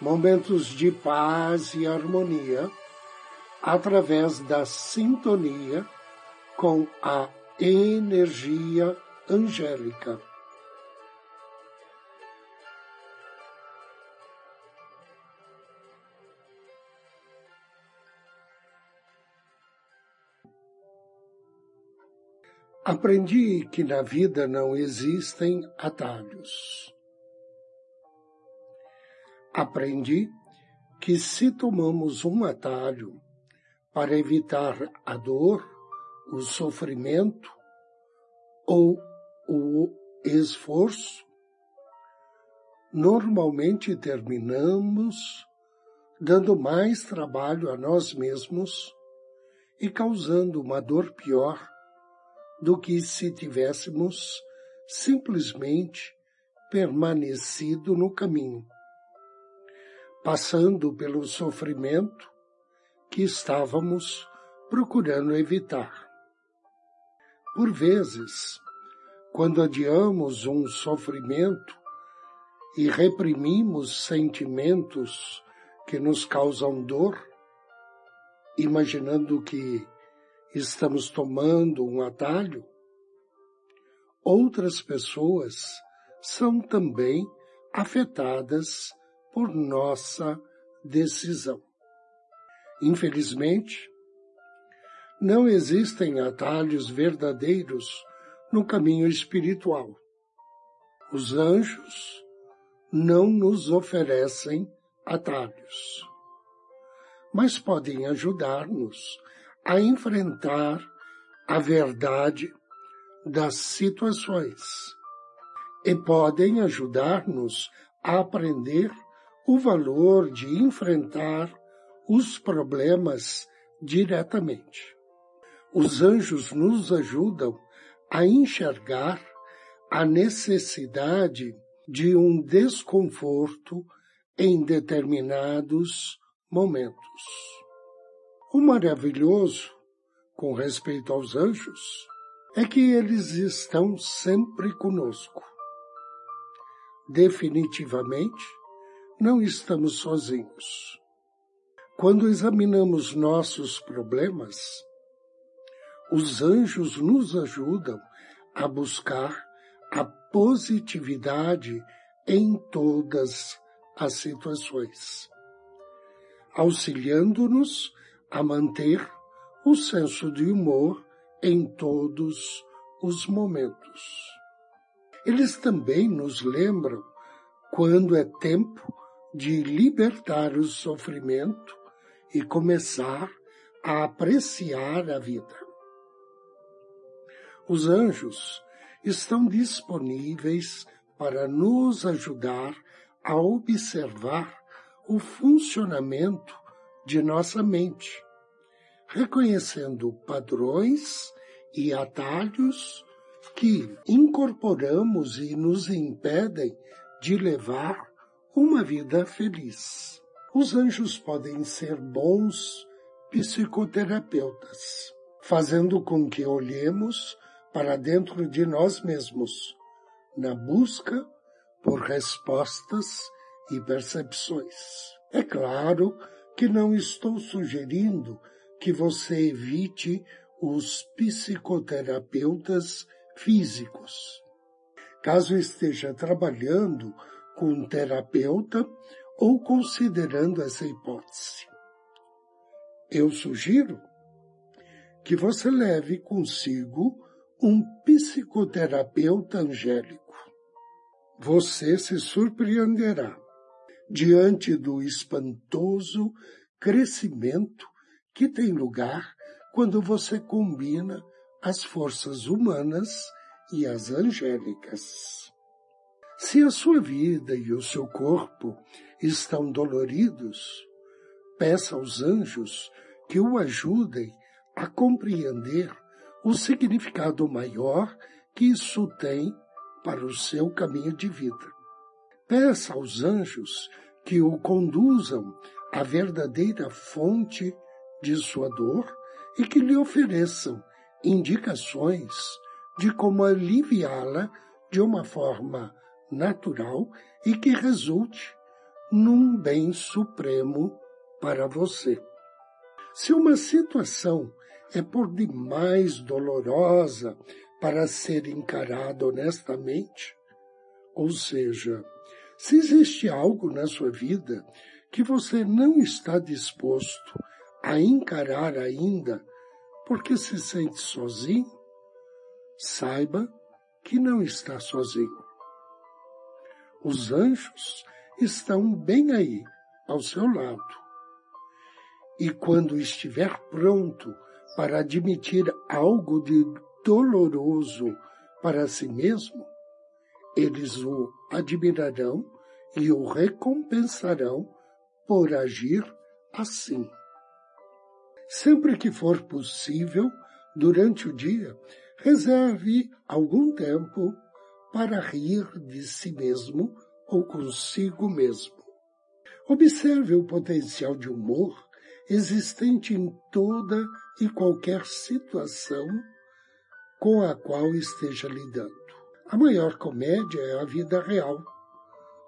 momentos de paz e harmonia através da sintonia com a energia angélica. Aprendi que na vida não existem atalhos aprendi que se tomamos um atalho para evitar a dor, o sofrimento ou o esforço, normalmente terminamos dando mais trabalho a nós mesmos e causando uma dor pior do que se tivéssemos simplesmente permanecido no caminho passando pelo sofrimento que estávamos procurando evitar. Por vezes, quando adiamos um sofrimento e reprimimos sentimentos que nos causam dor, imaginando que estamos tomando um atalho, outras pessoas são também afetadas por nossa decisão. Infelizmente, não existem atalhos verdadeiros no caminho espiritual. Os anjos não nos oferecem atalhos, mas podem ajudar-nos a enfrentar a verdade das situações e podem ajudar-nos a aprender o valor de enfrentar os problemas diretamente. Os anjos nos ajudam a enxergar a necessidade de um desconforto em determinados momentos. O maravilhoso, com respeito aos anjos, é que eles estão sempre conosco. Definitivamente, não estamos sozinhos. Quando examinamos nossos problemas, os anjos nos ajudam a buscar a positividade em todas as situações, auxiliando-nos a manter o senso de humor em todos os momentos. Eles também nos lembram quando é tempo de libertar o sofrimento e começar a apreciar a vida. Os anjos estão disponíveis para nos ajudar a observar o funcionamento de nossa mente, reconhecendo padrões e atalhos que incorporamos e nos impedem de levar uma vida feliz. Os anjos podem ser bons psicoterapeutas, fazendo com que olhemos para dentro de nós mesmos, na busca por respostas e percepções. É claro que não estou sugerindo que você evite os psicoterapeutas físicos. Caso esteja trabalhando com um terapeuta ou considerando essa hipótese. Eu sugiro que você leve consigo um psicoterapeuta angélico. Você se surpreenderá diante do espantoso crescimento que tem lugar quando você combina as forças humanas e as angélicas. Se a sua vida e o seu corpo estão doloridos, peça aos anjos que o ajudem a compreender o significado maior que isso tem para o seu caminho de vida. Peça aos anjos que o conduzam à verdadeira fonte de sua dor e que lhe ofereçam indicações de como aliviá-la de uma forma natural e que resulte num bem supremo para você. Se uma situação é por demais dolorosa para ser encarada honestamente, ou seja, se existe algo na sua vida que você não está disposto a encarar ainda porque se sente sozinho, saiba que não está sozinho. Os anjos estão bem aí, ao seu lado. E quando estiver pronto para admitir algo de doloroso para si mesmo, eles o admirarão e o recompensarão por agir assim. Sempre que for possível, durante o dia, reserve algum tempo para rir de si mesmo ou consigo mesmo. Observe o potencial de humor existente em toda e qualquer situação com a qual esteja lidando. A maior comédia é a vida real,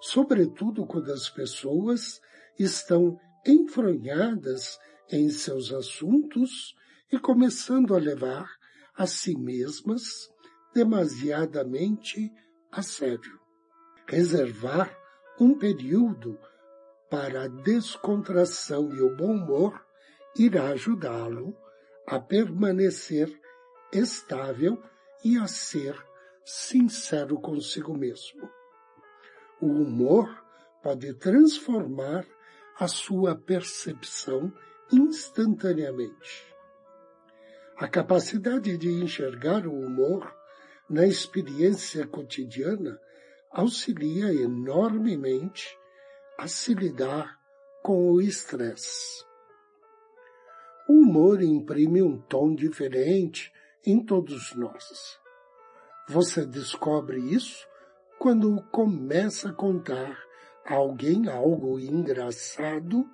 sobretudo quando as pessoas estão enfronhadas em seus assuntos e começando a levar a si mesmas demasiadamente a sério. Reservar um período para a descontração e o bom humor irá ajudá-lo a permanecer estável e a ser sincero consigo mesmo. O humor pode transformar a sua percepção instantaneamente. A capacidade de enxergar o humor na experiência cotidiana auxilia enormemente a se lidar com o estresse. O humor imprime um tom diferente em todos nós. Você descobre isso quando começa a contar a alguém algo engraçado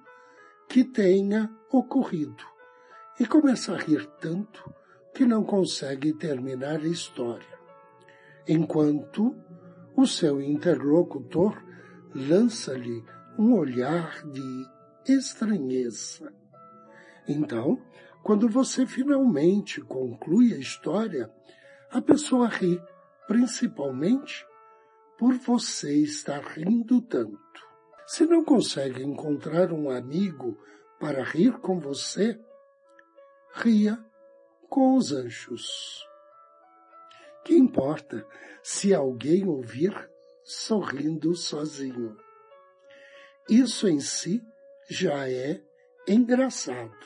que tenha ocorrido e começa a rir tanto que não consegue terminar a história, enquanto o seu interlocutor lança-lhe um olhar de estranheza. Então, quando você finalmente conclui a história, a pessoa ri, principalmente por você estar rindo tanto. Se não consegue encontrar um amigo para rir com você, ria com os anjos. Que importa se alguém ouvir sorrindo sozinho? Isso em si já é engraçado.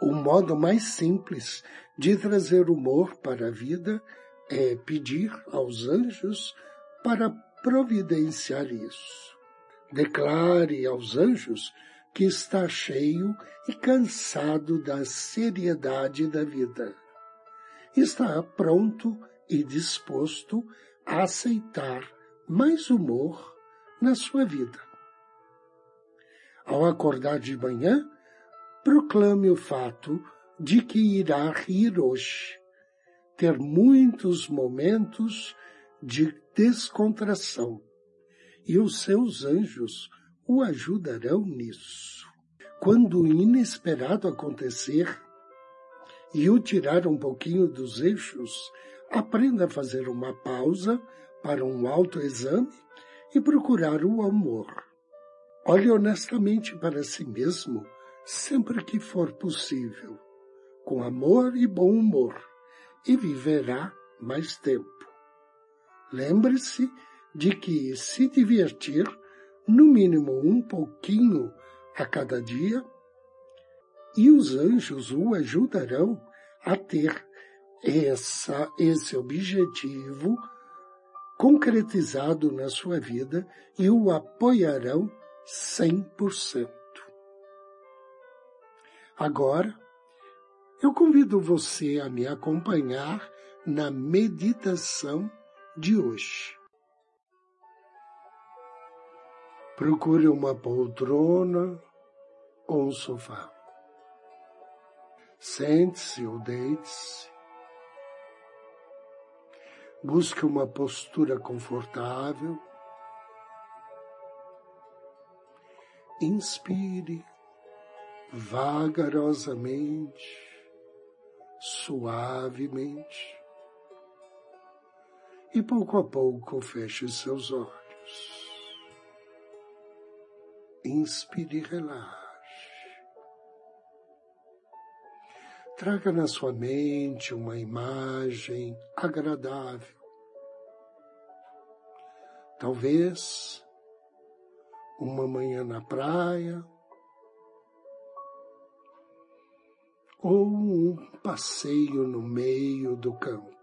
O modo mais simples de trazer humor para a vida é pedir aos anjos para providenciar isso. Declare aos anjos que está cheio e cansado da seriedade da vida. Está pronto e disposto a aceitar mais humor na sua vida. Ao acordar de manhã, proclame o fato de que irá rir hoje, ter muitos momentos de descontração, e os seus anjos o ajudarão nisso. Quando o inesperado acontecer e o tirar um pouquinho dos eixos, aprenda a fazer uma pausa para um autoexame e procurar o amor. Olhe honestamente para si mesmo sempre que for possível, com amor e bom humor, e viverá mais tempo. Lembre-se de que se divertir, no mínimo um pouquinho a cada dia, e os anjos o ajudarão a ter essa, esse objetivo concretizado na sua vida e o apoiarão 100%. Agora, eu convido você a me acompanhar na meditação de hoje. Procure uma poltrona ou um sofá. Sente-se ou deite-se. Busque uma postura confortável. Inspire vagarosamente, suavemente, e pouco a pouco feche seus olhos. Inspire e relaxe. Traga na sua mente uma imagem agradável. Talvez uma manhã na praia, ou um passeio no meio do campo.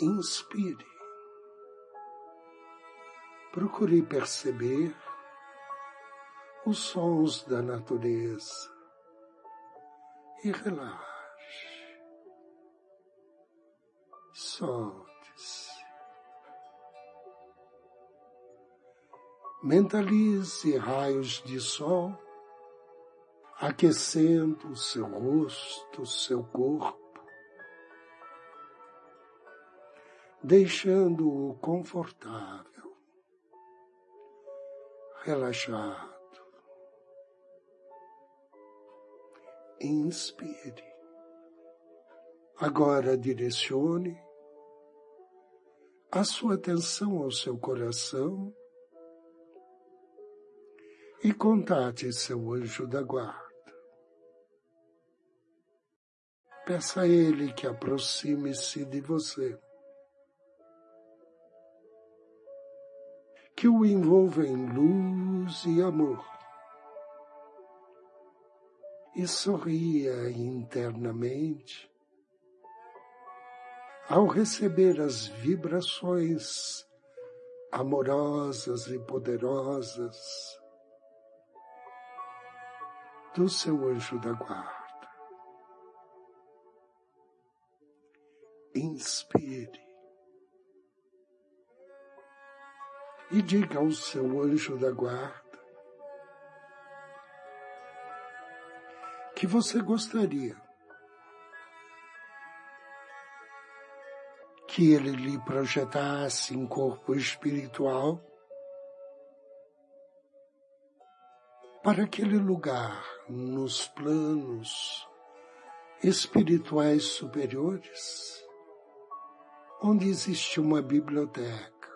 Inspire. Procure perceber os sons da natureza e relaxe. Solte-se. Mentalize raios de sol aquecendo o seu rosto, o seu corpo, deixando-o confortável, relaxado. Inspire. Agora direcione a sua atenção ao seu coração e contate seu anjo da guarda. Peça a Ele que aproxime-se de você. Que o envolva em luz e amor. E sorria internamente ao receber as vibrações amorosas e poderosas do seu anjo da guarda. inspire. E diga ao seu anjo da guarda que você gostaria que ele lhe projetasse em corpo espiritual para aquele lugar nos planos espirituais superiores onde existe uma biblioteca.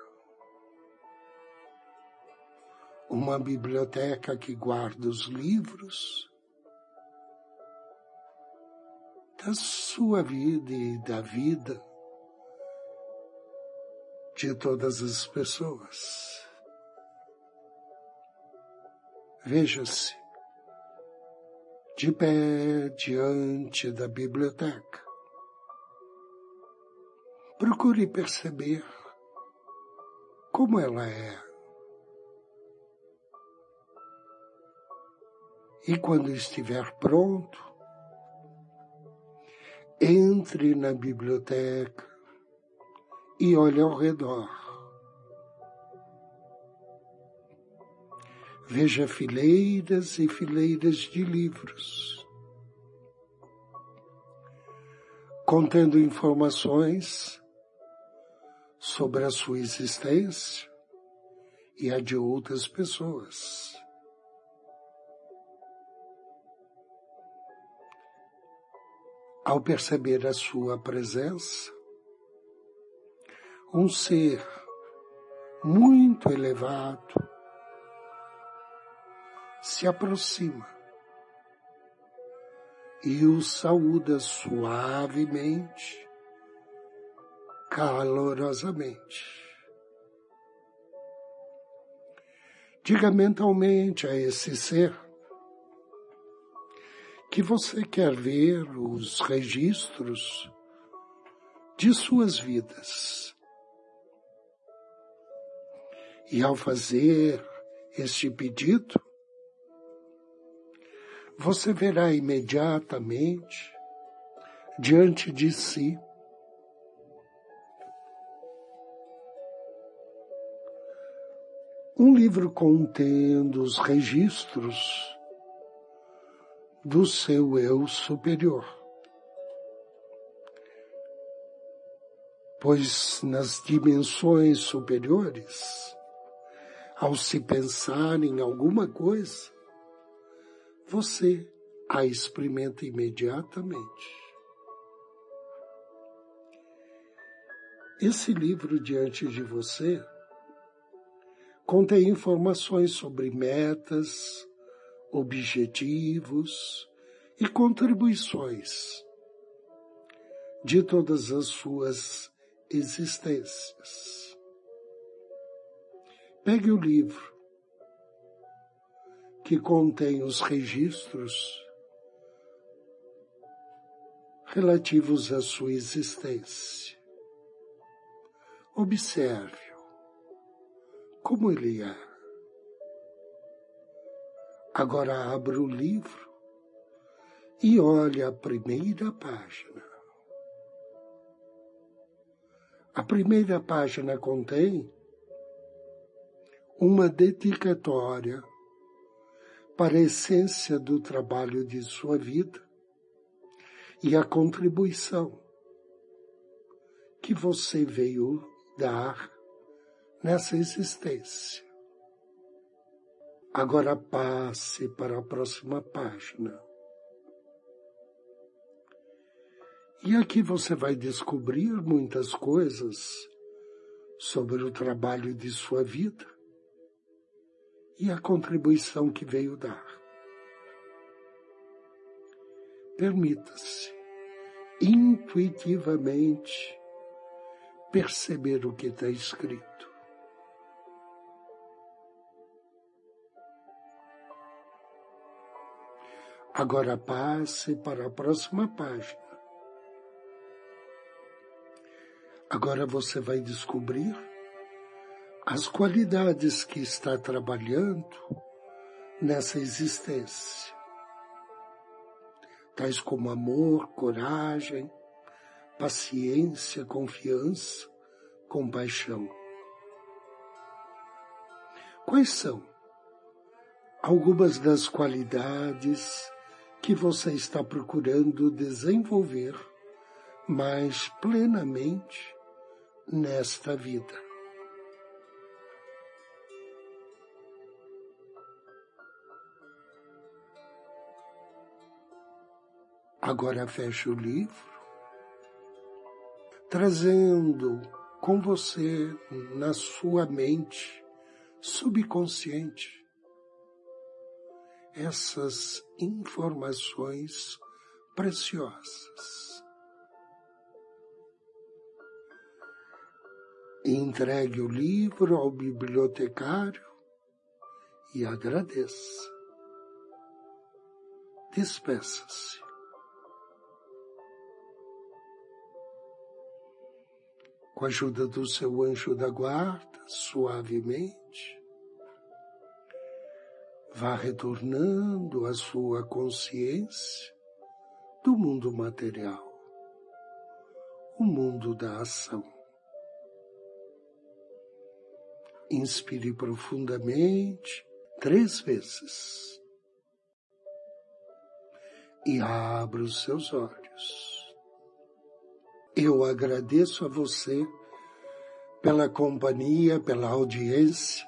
Uma biblioteca que guarda os livros da sua vida e da vida de todas as pessoas. Veja-se de pé diante da biblioteca Procure perceber como ela é. E quando estiver pronto, entre na biblioteca e olhe ao redor. Veja fileiras e fileiras de livros, contendo informações sobre a sua existência e a de outras pessoas. Ao perceber a sua presença, um ser muito elevado se aproxima e o saúda suavemente calorosamente. Diga mentalmente a esse ser que você quer ver os registros de suas vidas. E ao fazer este pedido, você verá imediatamente diante de si um livro contendo os registros do seu eu superior. Pois nas dimensões superiores, ao se pensar em alguma coisa, você a experimenta imediatamente. Esse livro diante de você contém informações sobre metas, objetivos e contribuições de todas as suas existências. Pegue o livro que contém os registros relativos à sua existência. Observe-o como ele é. Agora abra o livro e olhe a primeira página. A primeira página contém uma dedicatória para a essência do trabalho de sua vida e a contribuição que você veio dar nessa existência. Agora passe para a próxima página. E aqui você vai descobrir muitas coisas sobre o trabalho de sua vida e a contribuição que veio dar. Permita-se intuitivamente perceber o que está escrito. Agora passe para a próxima página. Agora você vai descobrir as qualidades que está trabalhando nessa existência, tais como amor, coragem, paciência, confiança, compaixão. Quais são algumas das qualidades que você está procurando desenvolver mais plenamente nesta vida? Agora feche o livro, trazendo com você na sua mente subconsciente essas informações preciosas. Entregue o livro ao bibliotecário e agradeça. Despeça-se. com a ajuda do seu anjo da guarda, suavemente, vá retornando à sua consciência do mundo material, o mundo da ação. Inspire profundamente três vezes e abra os seus olhos. Eu agradeço a você pela companhia, pela audiência.